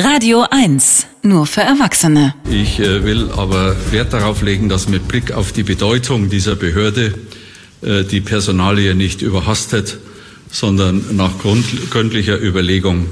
Radio 1, nur für Erwachsene. Ich äh, will aber Wert darauf legen, dass mit Blick auf die Bedeutung dieser Behörde äh, die Personalie nicht überhastet, sondern nach gründlicher Überlegung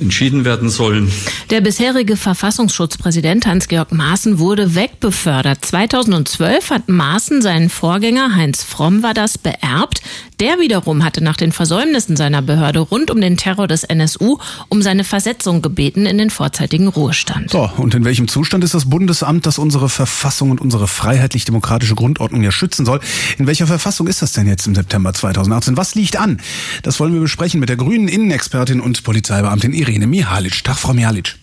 entschieden werden sollen. Der bisherige Verfassungsschutzpräsident Hans-Georg Maaßen wurde wegbefördert. 2012 hat Maaßen seinen Vorgänger Heinz Fromm war das beerbt. Der wiederum hatte nach den Versäumnissen seiner Behörde rund um den Terror des NSU um seine Versetzung gebeten in den vorzeitigen Ruhestand. So, und in welchem Zustand ist das Bundesamt, das unsere Verfassung und unsere freiheitlich-demokratische Grundordnung ja schützen soll? In welcher Verfassung ist das denn jetzt im September 2018? Was liegt an? Das wollen wir besprechen mit der grünen Innenexpertin und Polizeibeamtin Irene Mihalic. Tag, Frau Mihalic.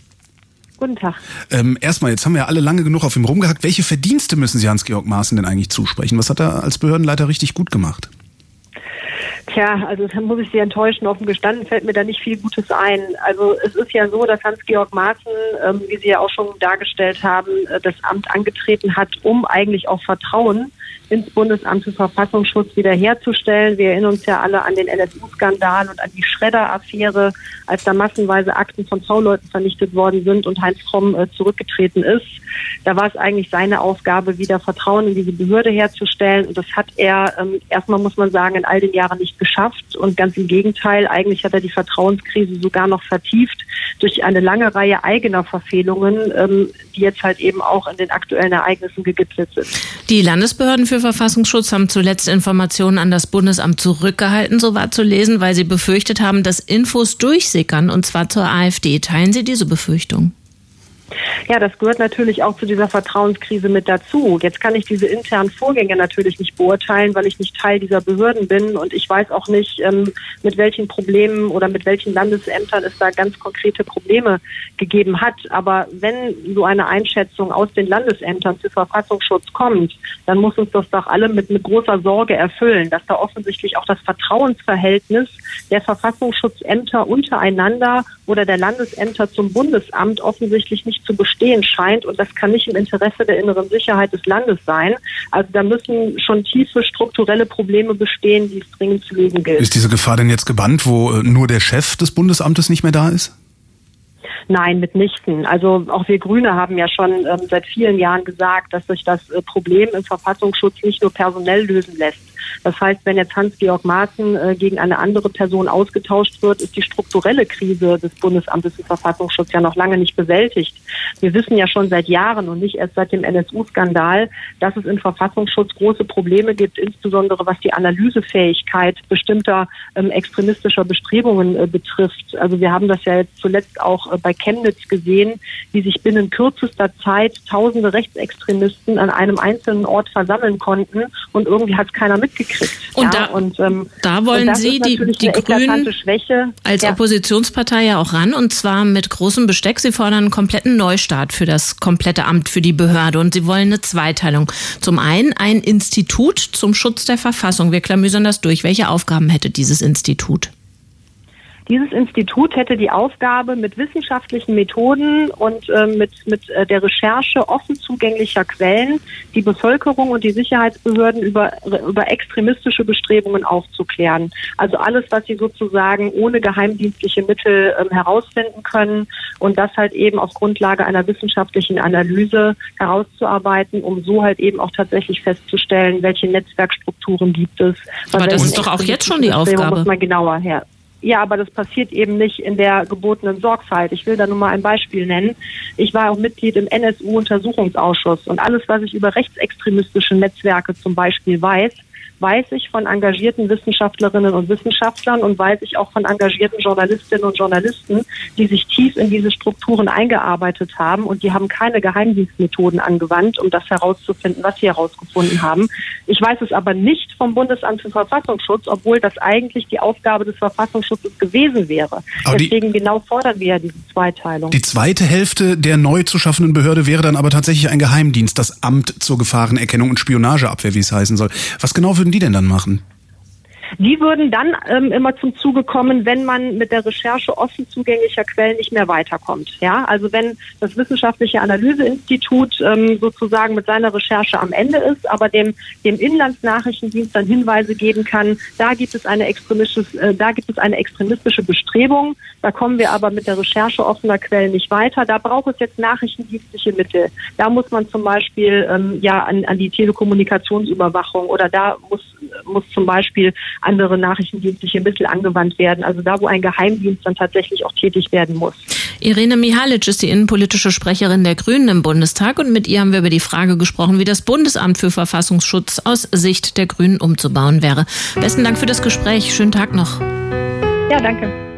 Guten Tag. Ähm, erstmal, jetzt haben wir alle lange genug auf ihm rumgehackt. Welche Verdienste müssen Sie Hans-Georg Maaßen denn eigentlich zusprechen? Was hat er als Behördenleiter richtig gut gemacht? Tja, also da muss ich Sie enttäuschen. Offen gestanden fällt mir da nicht viel Gutes ein. Also es ist ja so, dass Hans-Georg Maaßen, ähm, wie Sie ja auch schon dargestellt haben, äh, das Amt angetreten hat, um eigentlich auch Vertrauen ins Bundesamt für Verfassungsschutz wiederherzustellen. Wir erinnern uns ja alle an den NSU-Skandal und an die Schredder-Affäre, als da massenweise Akten von V-Leuten vernichtet worden sind und Heinz Fromm äh, zurückgetreten ist. Da war es eigentlich seine Aufgabe, wieder Vertrauen in diese Behörde herzustellen. Und das hat er ähm, erstmal, muss man sagen, in all den Jahren nicht geschafft. Und ganz im Gegenteil, eigentlich hat er die Vertrauenskrise sogar noch vertieft durch eine lange Reihe eigener Verfehlungen, ähm, die jetzt halt eben auch in den aktuellen Ereignissen gegipfelt sind. Die Landesbehörden für Verfassungsschutz haben zuletzt Informationen an das Bundesamt zurückgehalten, so war zu lesen, weil sie befürchtet haben, dass Infos durchsickern, und zwar zur AfD. Teilen Sie diese Befürchtung? Ja, das gehört natürlich auch zu dieser Vertrauenskrise mit dazu. Jetzt kann ich diese internen Vorgänge natürlich nicht beurteilen, weil ich nicht Teil dieser Behörden bin und ich weiß auch nicht, ähm, mit welchen Problemen oder mit welchen Landesämtern es da ganz konkrete Probleme gegeben hat. Aber wenn so eine Einschätzung aus den Landesämtern zu Verfassungsschutz kommt, dann muss uns das doch alle mit, mit großer Sorge erfüllen, dass da offensichtlich auch das Vertrauensverhältnis der Verfassungsschutzämter untereinander oder der Landesämter zum Bundesamt offensichtlich nicht zu bestehen scheint. Und das kann nicht im Interesse der inneren Sicherheit des Landes sein. Also da müssen schon tiefe strukturelle Probleme bestehen, die es dringend zu lösen gilt. Ist diese Gefahr denn jetzt gebannt, wo äh, nur der Chef des Bundesamtes nicht mehr da ist? Nein, mitnichten. Also auch wir Grüne haben ja schon ähm, seit vielen Jahren gesagt, dass sich das äh, Problem im Verfassungsschutz nicht nur personell lösen lässt. Das heißt, wenn jetzt Hans-Georg Maaßen äh, gegen eine andere Person ausgetauscht wird, ist die strukturelle Krise des Bundesamtes für Verfassungsschutz ja noch lange nicht bewältigt. Wir wissen ja schon seit Jahren und nicht erst seit dem NSU-Skandal, dass es im Verfassungsschutz große Probleme gibt, insbesondere was die Analysefähigkeit bestimmter ähm, extremistischer Bestrebungen äh, betrifft. Also wir haben das ja jetzt zuletzt auch äh, bei Chemnitz gesehen, wie sich binnen kürzester Zeit tausende Rechtsextremisten an einem einzelnen Ort versammeln konnten und irgendwie hat keiner mitgekriegt gekriegt. Und, ja, da, und ähm, da wollen Sie die, die Grünen Schwäche. als ja. Oppositionspartei ja auch ran und zwar mit großem Besteck. Sie fordern einen kompletten Neustart für das komplette Amt, für die Behörde und Sie wollen eine Zweiteilung. Zum einen ein Institut zum Schutz der Verfassung. Wir klamüsern das durch. Welche Aufgaben hätte dieses Institut? Dieses Institut hätte die Aufgabe, mit wissenschaftlichen Methoden und äh, mit, mit äh, der Recherche offen zugänglicher Quellen die Bevölkerung und die Sicherheitsbehörden über, über extremistische Bestrebungen aufzuklären. Also alles, was sie sozusagen ohne geheimdienstliche Mittel ähm, herausfinden können und das halt eben auf Grundlage einer wissenschaftlichen Analyse herauszuarbeiten, um so halt eben auch tatsächlich festzustellen, welche Netzwerkstrukturen gibt es. Aber das ist doch auch jetzt schon die Aufgabe. Muss man genauer her ja, aber das passiert eben nicht in der gebotenen Sorgfalt. Ich will da nur mal ein Beispiel nennen. Ich war auch Mitglied im NSU-Untersuchungsausschuss und alles, was ich über rechtsextremistische Netzwerke zum Beispiel weiß, weiß ich von engagierten Wissenschaftlerinnen und Wissenschaftlern und weiß ich auch von engagierten Journalistinnen und Journalisten, die sich tief in diese Strukturen eingearbeitet haben und die haben keine Geheimdienstmethoden angewandt, um das herauszufinden, was sie herausgefunden haben. Ich weiß es aber nicht vom Bundesamt für Verfassungsschutz, obwohl das eigentlich die Aufgabe des Verfassungsschutzes gewesen wäre. Aber Deswegen genau fordern wir ja diese Zweiteilung. Die zweite Hälfte der neu zu schaffenden Behörde wäre dann aber tatsächlich ein Geheimdienst, das Amt zur Gefahrenerkennung und Spionageabwehr, wie es heißen soll. Was genau würden die denn dann machen? Die würden dann ähm, immer zum Zuge kommen, wenn man mit der Recherche offen zugänglicher Quellen nicht mehr weiterkommt. Ja, also wenn das wissenschaftliche Analyseinstitut ähm, sozusagen mit seiner Recherche am Ende ist, aber dem dem Inlandsnachrichtendienst dann Hinweise geben kann, da gibt es eine extremistische, äh, da gibt es eine extremistische Bestrebung. Da kommen wir aber mit der Recherche offener Quellen nicht weiter. Da braucht es jetzt nachrichtendienstliche Mittel. Da muss man zum Beispiel ähm, ja an, an die Telekommunikationsüberwachung oder da muss muss zum Beispiel andere nachrichtendienstliche Mittel angewandt werden. Also da, wo ein Geheimdienst dann tatsächlich auch tätig werden muss. Irene Mihalic ist die innenpolitische Sprecherin der Grünen im Bundestag und mit ihr haben wir über die Frage gesprochen, wie das Bundesamt für Verfassungsschutz aus Sicht der Grünen umzubauen wäre. Besten Dank für das Gespräch. Schönen Tag noch. Ja, danke.